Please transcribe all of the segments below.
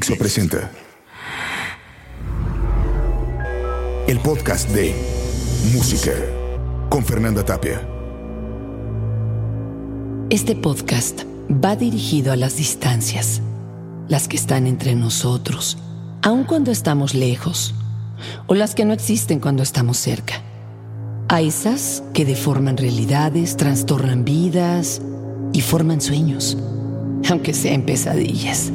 Dixo presenta el podcast de Música con Fernanda Tapia. Este podcast va dirigido a las distancias, las que están entre nosotros, aun cuando estamos lejos, o las que no existen cuando estamos cerca. A esas que deforman realidades, trastornan vidas y forman sueños, aunque sean pesadillas.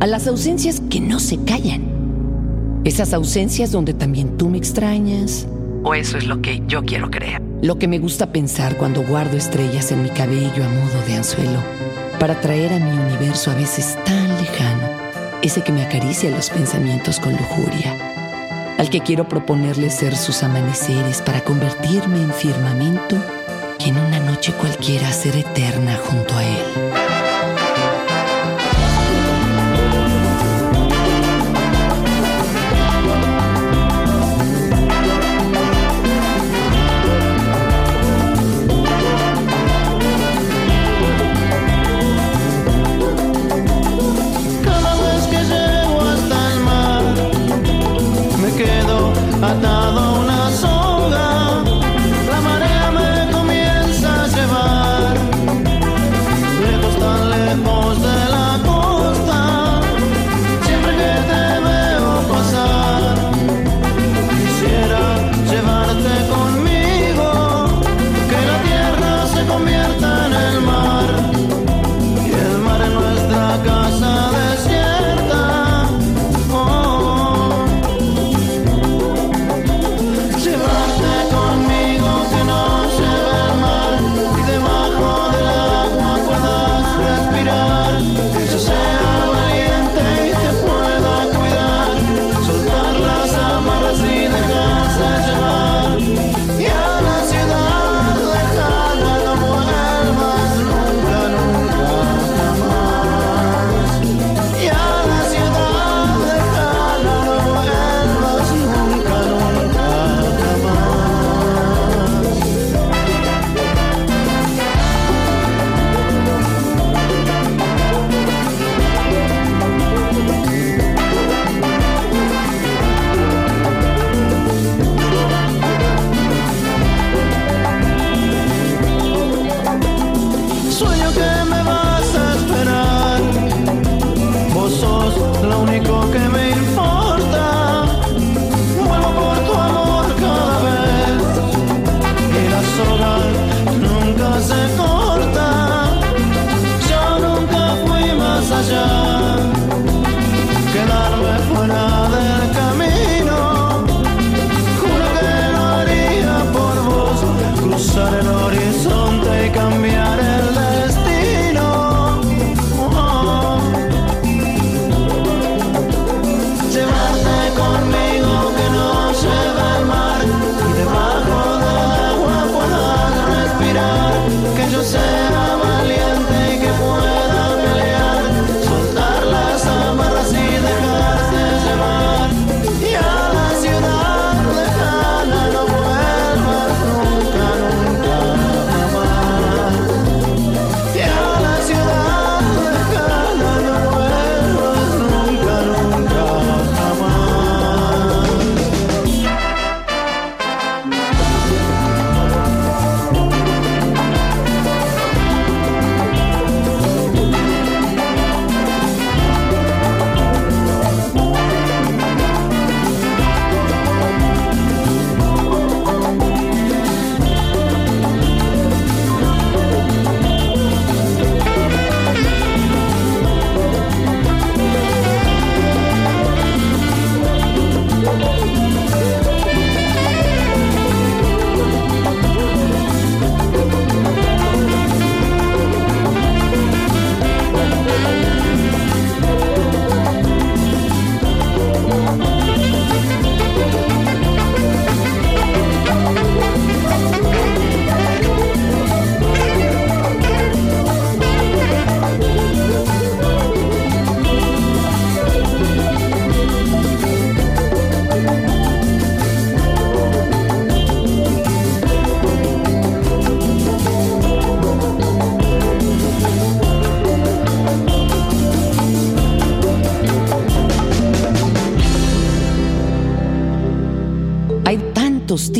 A las ausencias que no se callan. Esas ausencias donde también tú me extrañas. O eso es lo que yo quiero creer. Lo que me gusta pensar cuando guardo estrellas en mi cabello a modo de anzuelo, para traer a mi universo a veces tan lejano, ese que me acaricia los pensamientos con lujuria, al que quiero proponerle ser sus amaneceres para convertirme en firmamento y en una noche cualquiera ser eterna junto a él.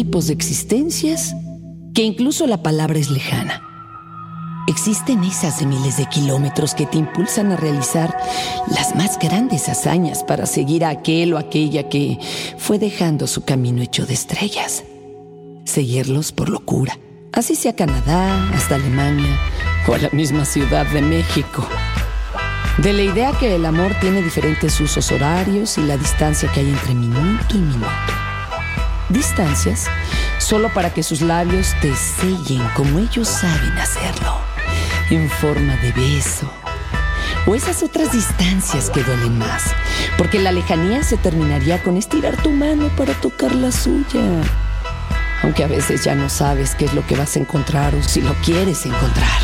Tipos de existencias que incluso la palabra es lejana. Existen esas de miles de kilómetros que te impulsan a realizar las más grandes hazañas para seguir a aquel o aquella que fue dejando su camino hecho de estrellas. Seguirlos por locura, así sea Canadá, hasta Alemania o a la misma Ciudad de México. De la idea que el amor tiene diferentes usos horarios y la distancia que hay entre minuto y minuto. Distancias solo para que sus labios te sellen como ellos saben hacerlo, en forma de beso. O esas otras distancias que duelen más, porque la lejanía se terminaría con estirar tu mano para tocar la suya. Aunque a veces ya no sabes qué es lo que vas a encontrar o si lo quieres encontrar.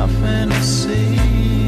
Nothing to see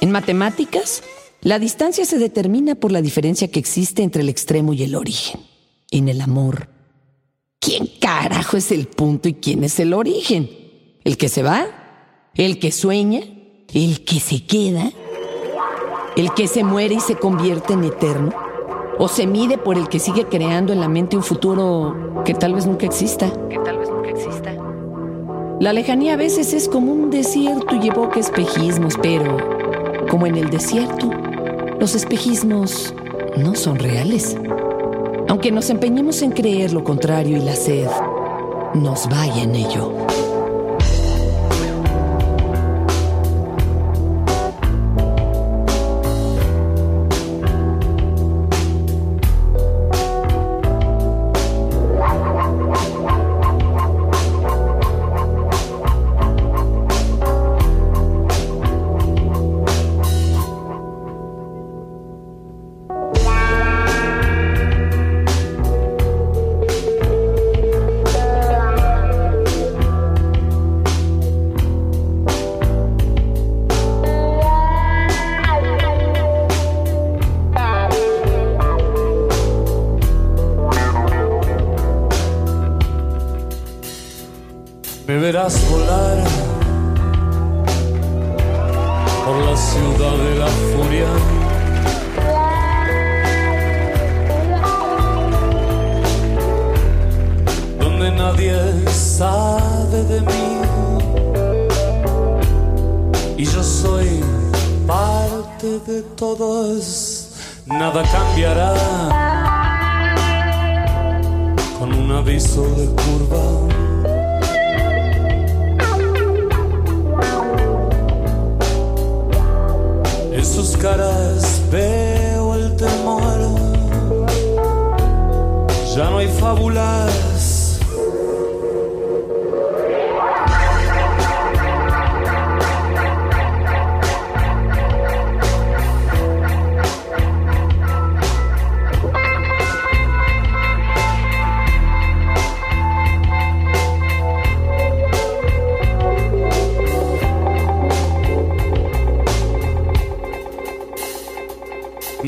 En matemáticas, la distancia se determina por la diferencia que existe entre el extremo y el origen. En el amor, ¿quién carajo es el punto y quién es el origen? ¿El que se va? ¿El que sueña? ¿El que se queda? ¿El que se muere y se convierte en eterno? ¿O se mide por el que sigue creando en la mente un futuro que tal vez nunca exista? Que tal vez nunca exista. La lejanía a veces es como un desierto y evoca espejismos, pero como en el desierto, los espejismos no son reales. Aunque nos empeñemos en creer lo contrario y la sed nos vaya en ello. Y yo soy parte de todos. Nada cambiará con un aviso de curva. En sus caras veo el temor. Ya no hay fábulas.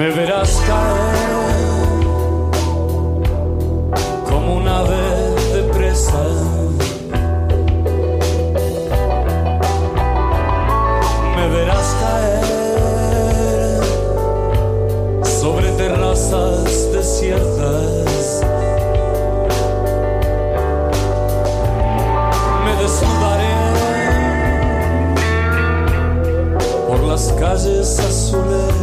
Me verás caer como un ave de presa. Me verás caer sobre terrazas desiertas. Me desnudaré por las calles azules.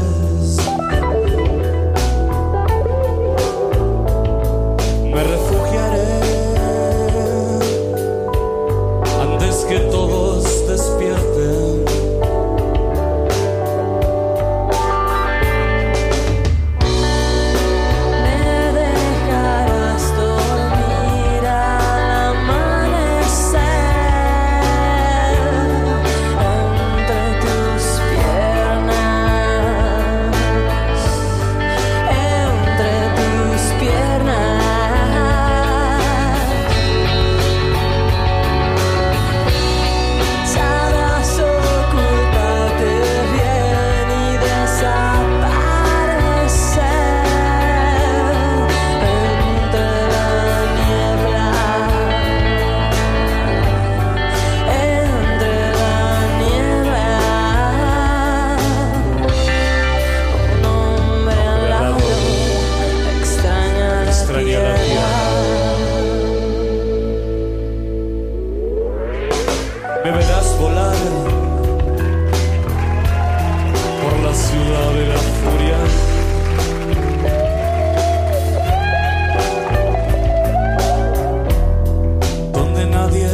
Ciudad de la furia. Donde nadie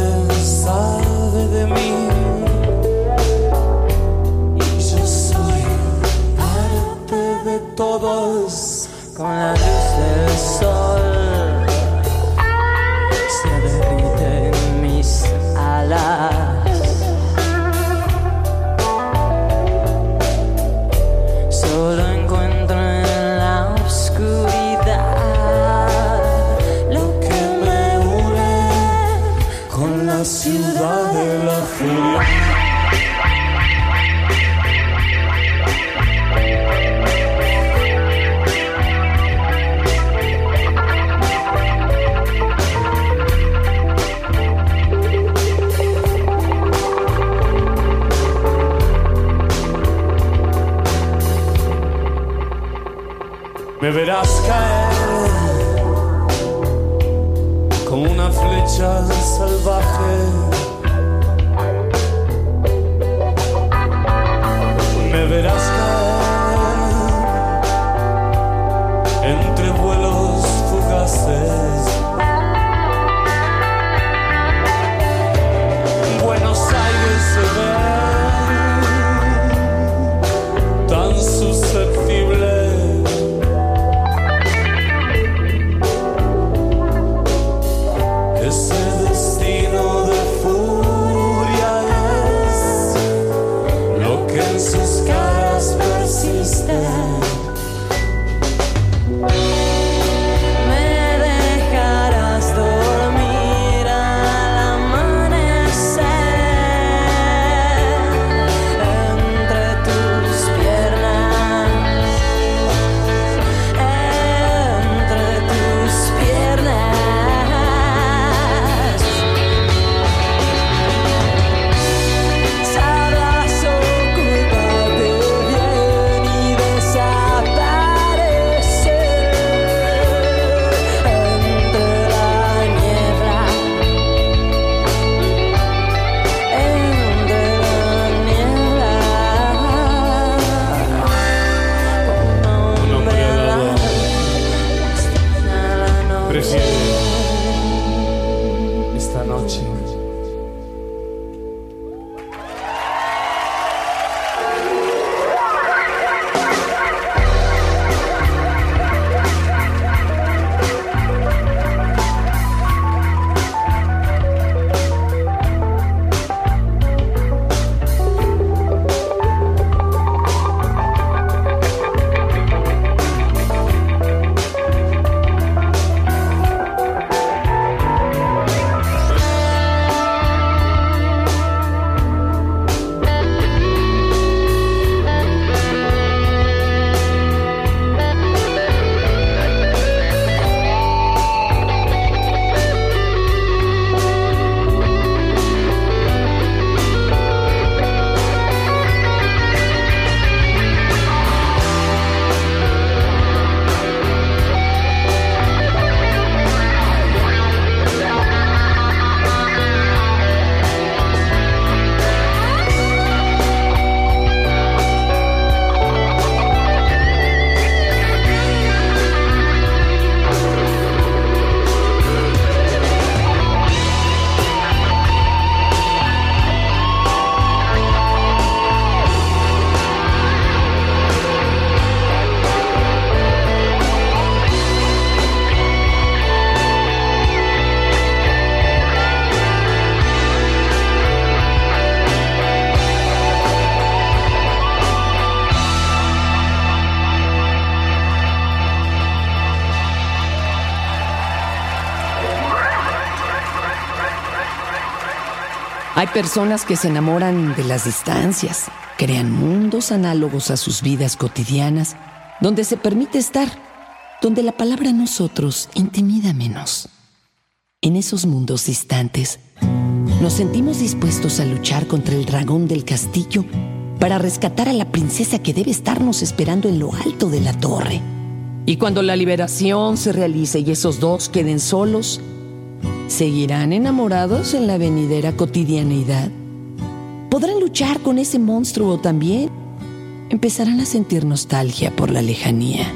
me verás understand Yeah. you. Hay personas que se enamoran de las distancias, crean mundos análogos a sus vidas cotidianas, donde se permite estar, donde la palabra nosotros intimida menos. En esos mundos distantes, nos sentimos dispuestos a luchar contra el dragón del castillo para rescatar a la princesa que debe estarnos esperando en lo alto de la torre. Y cuando la liberación se realice y esos dos queden solos, ¿seguirán enamorados en la venidera cotidianeidad? ¿Podrán luchar con ese monstruo también? Empezarán a sentir nostalgia por la lejanía.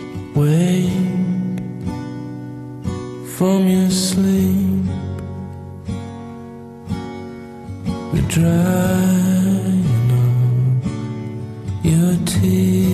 From your sleep. Your tears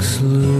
looks loose.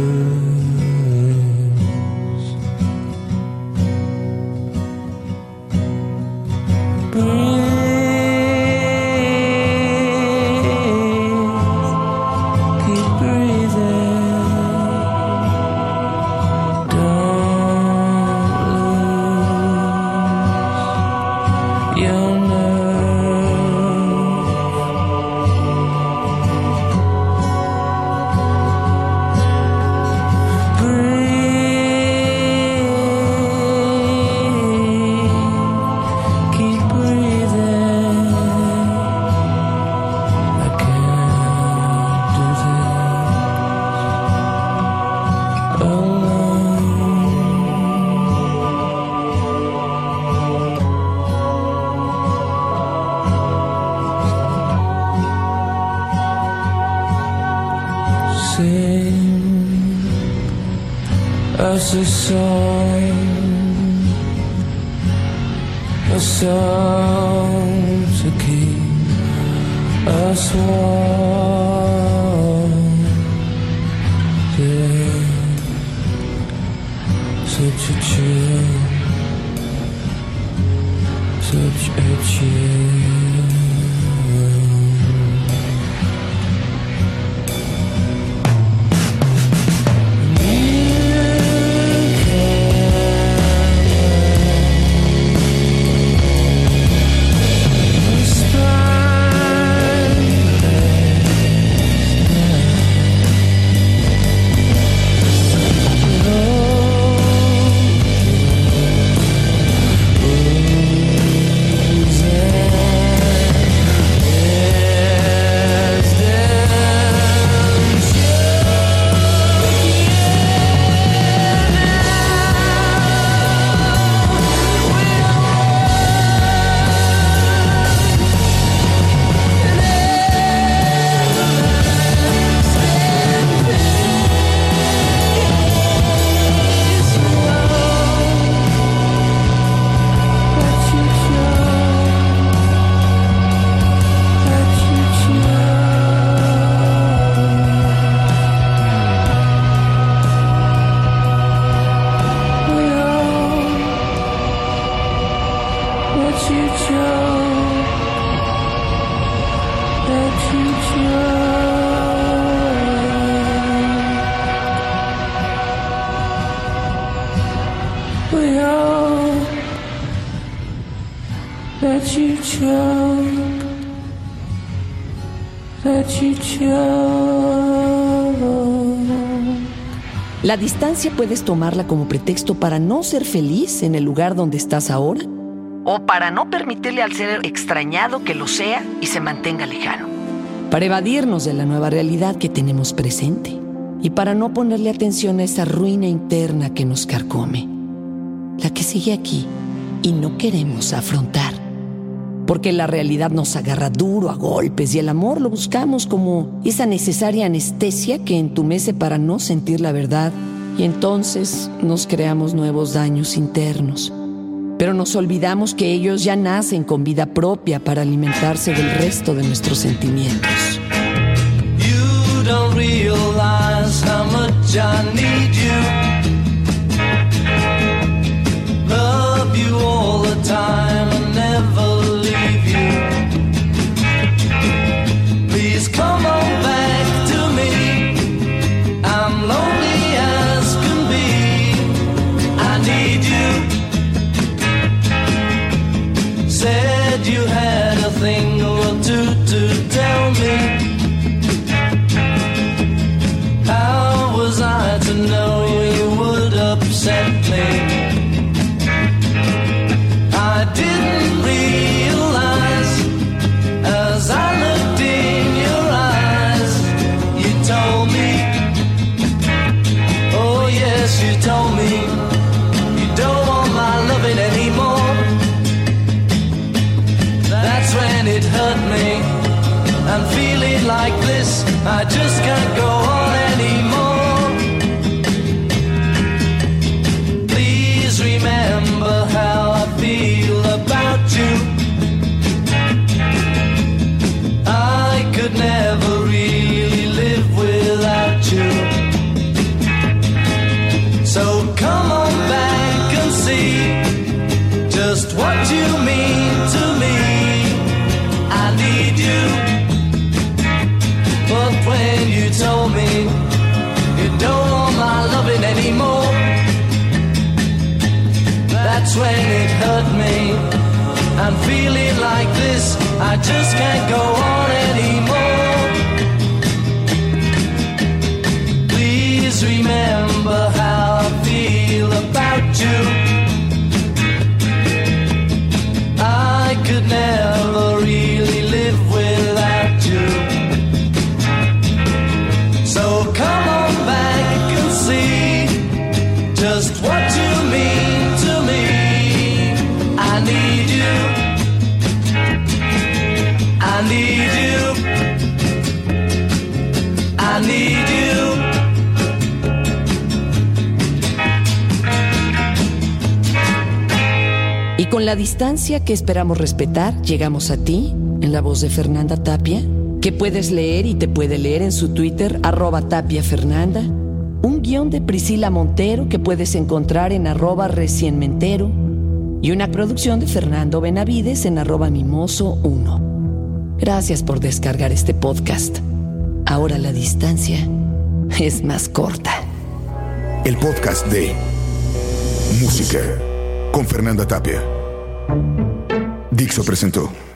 As a song, a song to keep us warm. La distancia puedes tomarla como pretexto para no ser feliz en el lugar donde estás ahora o para no permitirle al ser extrañado que lo sea y se mantenga lejano. Para evadirnos de la nueva realidad que tenemos presente y para no ponerle atención a esa ruina interna que nos carcome, la que sigue aquí y no queremos afrontar. Porque la realidad nos agarra duro a golpes y el amor lo buscamos como esa necesaria anestesia que entumece para no sentir la verdad y entonces nos creamos nuevos daños internos. Pero nos olvidamos que ellos ya nacen con vida propia para alimentarse del resto de nuestros sentimientos. You don't realize how much I need you. I didn't realize as I looked in your eyes. You told me, oh, yes, you told me you don't want my loving anymore. That's when it hurt me. I'm feeling like this, I just can't that's when you told me you don't love me anymore That way it hurt me. I'm feeling like this, I just can't go on anymore. Please remember how I feel about you. Y con la distancia que esperamos respetar, llegamos a ti, en la voz de Fernanda Tapia, que puedes leer y te puede leer en su Twitter, arroba Tapia Fernanda, un guion de Priscila Montero que puedes encontrar en arroba recienmentero, y una producción de Fernando Benavides en arroba mimoso1. Gracias por descargar este podcast. Ahora la distancia es más corta. El podcast de Música con Fernanda Tapia. Dixo presentó.